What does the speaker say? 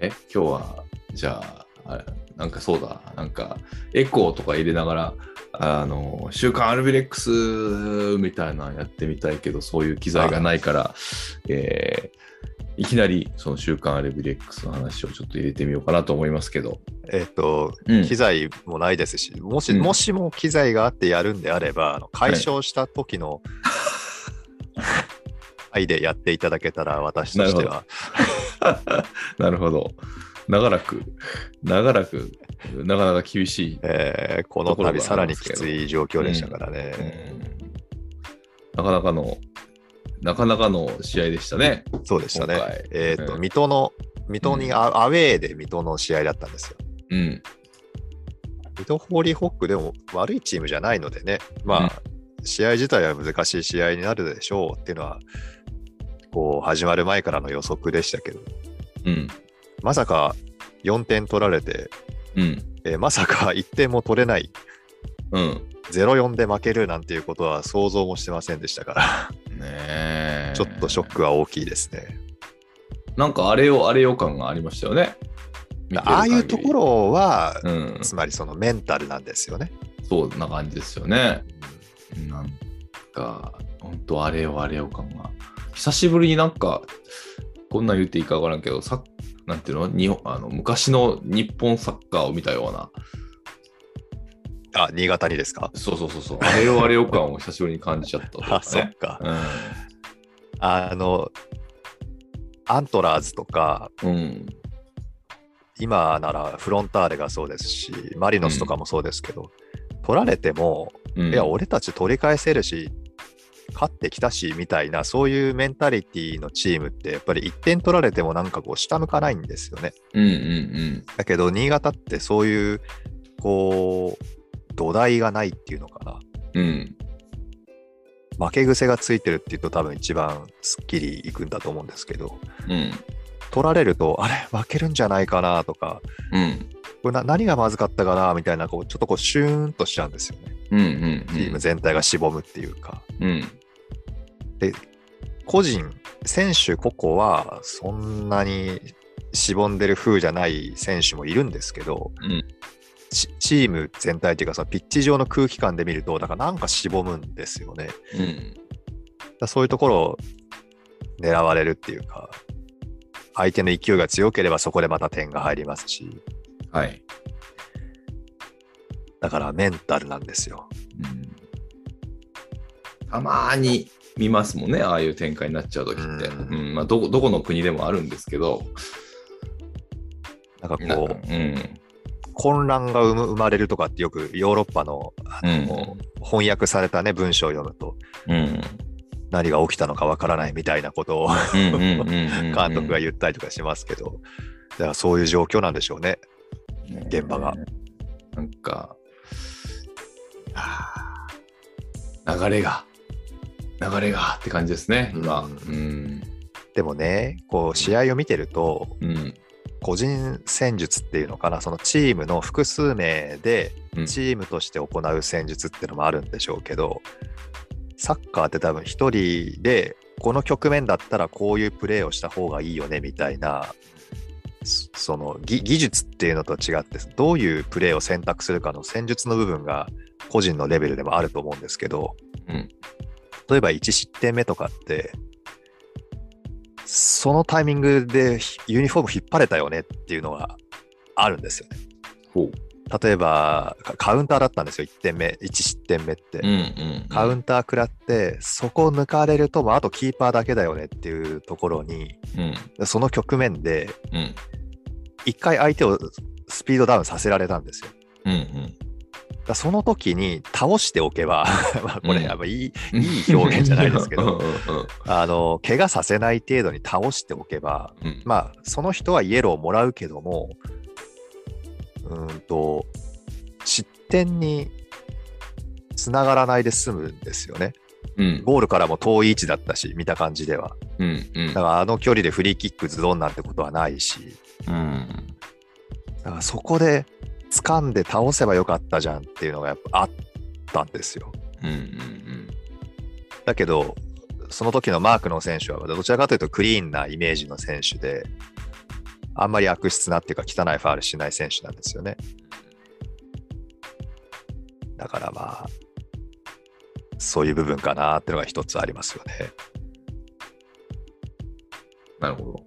え、今日は、じゃあ、あれなんかそうだ、なんか、エコーとか入れながら、あの、週刊アルビレックスみたいなのやってみたいけど、そういう機材がないから、えーいきなりその週刊アルビレックスの話をちょっと入れてみようかなと思いますけど。えっ、と、うん機材もないですし、もし、うんもしも機材があってやるんであれば、あの解消した時の、愛でやっていただけたら、私としては、なるほど。長らく、長らく、なかなか厳しい。えーこの度さらにきつい状況でしたからうね。んなかなかの、なかなかの試合でしたね。そうでしたね。えっ、と、うん水戸の、水戸にア,、アウェーで水戸の試合だったんですよ。うん。水戸ホーリーホックでも悪いチームじゃないのでね、まあ、試合自体は難しい試合になるでしょうっていうのは、こう、始まる前からの予測でしたけど、うん。まさか4点取られて、うん。えーまさか1点も取れない、うん。0-4で負けるなんていうことは想像もしてませんでしたから、ねえ。ちょっとショックは大きいですね。なんかあれよあれよ感がありましたよね。ああいうとこ、ろは、うん、つまりそのメンタルなんですよね。そうな感じですよね。なんか、本当あれよあれよ感が。久しぶりになんか、こんなん言っていいかわからんけど、さなんていうの？日本あの昔の日本サッカーを見たような、あ、新潟にですか？そうそうそうそう、あれよあれよ感を久しぶりに感じちゃったね。あ、そっか。うあの、アントラーズとか、ん。うん。今ならフロンターレがそうですし、マリノスとかもそうですけど、取られても、うん、いや、俺たち取り返せるし、勝ってきたし、みたいな、そういうメンタリティのチームって、やっぱり1点取られてもなんかこう、下向かないんですよね。うんうんだけど、新潟ってそういう、こう、土台がないっていうのかな。うん。うん。負け癖がついてるっていうと多分一番すっきりいくんだと思うんですけど、うん。取られると、あれ、負けるんじゃないかなとか、うん。これな何がまずかったかなみたいな、こうちょっとこうシューンとしちゃうんですよね。うんうん。チーム全体がしぼむっていうか。うん。個人、選手個々はそんなにしぼんでる風じゃない選手もいるんですけど、うんチチーム全体っていうかそのピッチ上の空気感で見ると、だからなんかしぼむんですよね。うん。らそういうところを狙われるっていうか、相手の勢いが強ければそこでまた点が入りますし、はい。だからメンタルなんですよ。うんたまーに見ますもんね、ああいう展開になっちゃうときって。ううんんまあ、どこどこの国でもあるんですけど、なんかこう、うん、混乱が生まれるとかってよくヨーロッパのあの、翻訳されたね文章を読むとうん、何が起きたのかわからないみたいなことをうん、うん、うん、うん監督が言ったりとかしますけど、だからそういう状況なんでしょうね。現場が。なんか、流れが、流れがって感じですね、今。ううん、でもね、こう試合を見てると、うん、個人戦術っていうのかな、そのチームの複数名でうん。チームとして行う戦術っていうのもあるんでしょうけど、サッカーって多分一人で、この局面だったらこういうプレーをした方がいいよねみたいな、そその技技術っていうのと違って、どういうプレーを選択するかの戦術の部分が個人のレベルでもあると思うんですけど、うん例えば1失点目とかって、そのタイミングでユニフォーム引っ張れたよねっていうのがあるんですよね。ほう。例えばカカウンターだったんですよ、1点目、1失点目って。うん、うん。カウンター食らって、そこを抜かれると、もうあとキーパーだけだよねっていうところに、うん、その局面で、うん、一回相手をスピードダウンさせられたんですよ。うん、うん。だその時に倒しておけば、まあこれ、うん。やっぱいい、いい表現じゃないですけど、あの、怪我させない程度に倒しておけば、うん。まあ、その人はイエローをもらうけども、うーんと、失点につながらないで済むんですよね。うん、ゴールからも遠い位置だったし、見た感じでは。うん、うん。だからあの距離でフリーキックズドンなんてことはないし、うん、だからそこで掴んで倒せばよかったじゃんっていうのがやっぱあったんですよ。うんうんうん、だけどその時のマークの選手はどちらかというとクリーンなイメージの選手であんまり悪質なっていうか汚いファールしない選手なんですよね。だからまあそういう部分かなっていうのが一つありますよね。なるほど。